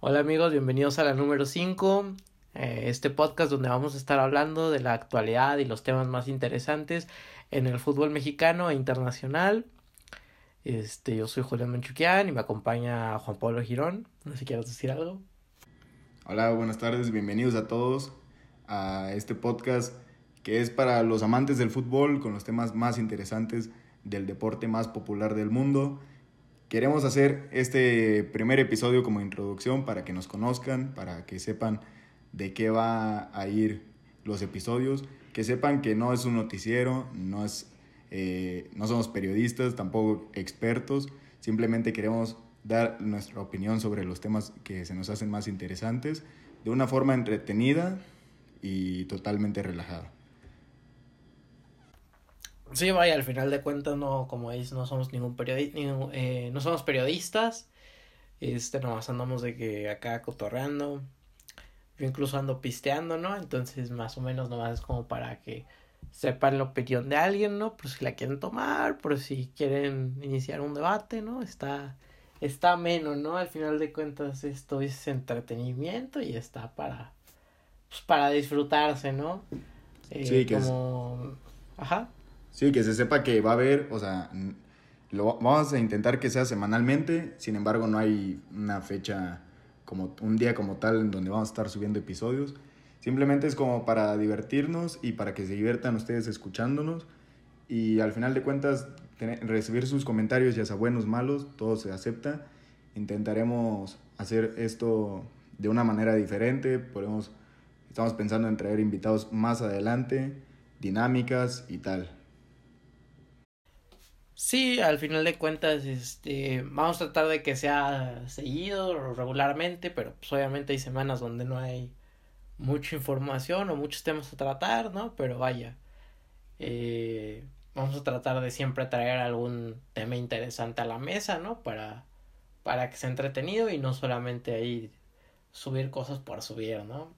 Hola amigos, bienvenidos a la número 5, eh, este podcast donde vamos a estar hablando de la actualidad y los temas más interesantes en el fútbol mexicano e internacional. Este, yo soy Julián Menchuquian y me acompaña Juan Pablo Girón. No sé si quieres decir algo. Hola, buenas tardes, bienvenidos a todos a este podcast que es para los amantes del fútbol con los temas más interesantes del deporte más popular del mundo. Queremos hacer este primer episodio como introducción para que nos conozcan, para que sepan de qué va a ir los episodios, que sepan que no es un noticiero, no, es, eh, no somos periodistas, tampoco expertos, simplemente queremos dar nuestra opinión sobre los temas que se nos hacen más interesantes de una forma entretenida y totalmente relajada. Sí, vaya, al final de cuentas no, como dices, no somos ningún periodista, eh, no somos periodistas, este, nomás andamos de que acá cotorreando, yo incluso ando pisteando, ¿no? Entonces, más o menos nomás es como para que sepan la opinión de alguien, ¿no? Por si la quieren tomar, por si quieren iniciar un debate, ¿no? Está, está menos, ¿no? Al final de cuentas esto es entretenimiento y está para, pues, para disfrutarse, ¿no? Eh, sí, que como... Ajá. Sí, que se sepa que va a haber, o sea, lo, vamos a intentar que sea semanalmente, sin embargo no hay una fecha como un día como tal en donde vamos a estar subiendo episodios. Simplemente es como para divertirnos y para que se diviertan ustedes escuchándonos y al final de cuentas recibir sus comentarios, ya sea buenos, malos, todo se acepta. Intentaremos hacer esto de una manera diferente, podemos, estamos pensando en traer invitados más adelante, dinámicas y tal. Sí, al final de cuentas, este, vamos a tratar de que sea seguido regularmente, pero pues obviamente hay semanas donde no hay mucha información o muchos temas a tratar, ¿no? Pero vaya, eh, vamos a tratar de siempre traer algún tema interesante a la mesa, ¿no? Para, para que sea entretenido y no solamente ahí subir cosas por subir, ¿no?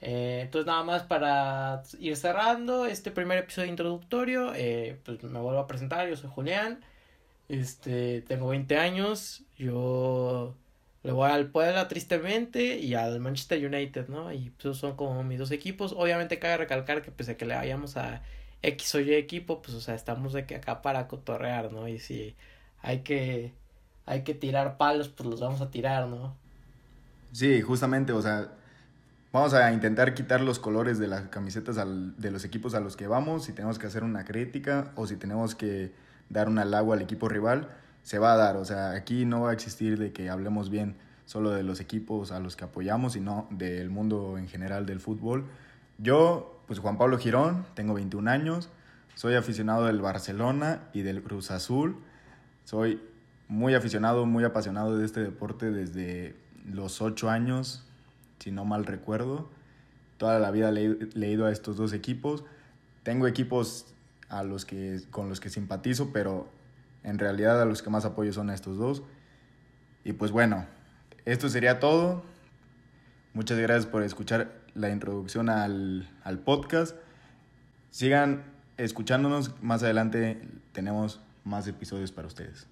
Eh, entonces nada más para ir cerrando este primer episodio introductorio, eh, pues me vuelvo a presentar, yo soy Julián, este, tengo 20 años, yo le voy al Puebla tristemente y al Manchester United, ¿no? Y pues son como mis dos equipos, obviamente cabe recalcar que pese a que le vayamos a X o Y equipo, pues o sea, estamos de que acá para cotorrear, ¿no? Y si hay que, hay que tirar palos, pues los vamos a tirar, ¿no? Sí, justamente, o sea, Vamos a intentar quitar los colores de las camisetas de los equipos a los que vamos. Si tenemos que hacer una crítica o si tenemos que dar un halago al equipo rival, se va a dar. O sea, aquí no va a existir de que hablemos bien solo de los equipos a los que apoyamos, sino del mundo en general del fútbol. Yo, pues Juan Pablo Girón, tengo 21 años, soy aficionado del Barcelona y del Cruz Azul. Soy muy aficionado, muy apasionado de este deporte desde los 8 años, si no mal recuerdo. Toda la vida le, he ido a estos dos equipos. Tengo equipos a los que, con los que simpatizo, pero en realidad a los que más apoyo son a estos dos. Y pues bueno, esto sería todo. Muchas gracias por escuchar la introducción al, al podcast. Sigan escuchándonos, más adelante tenemos más episodios para ustedes.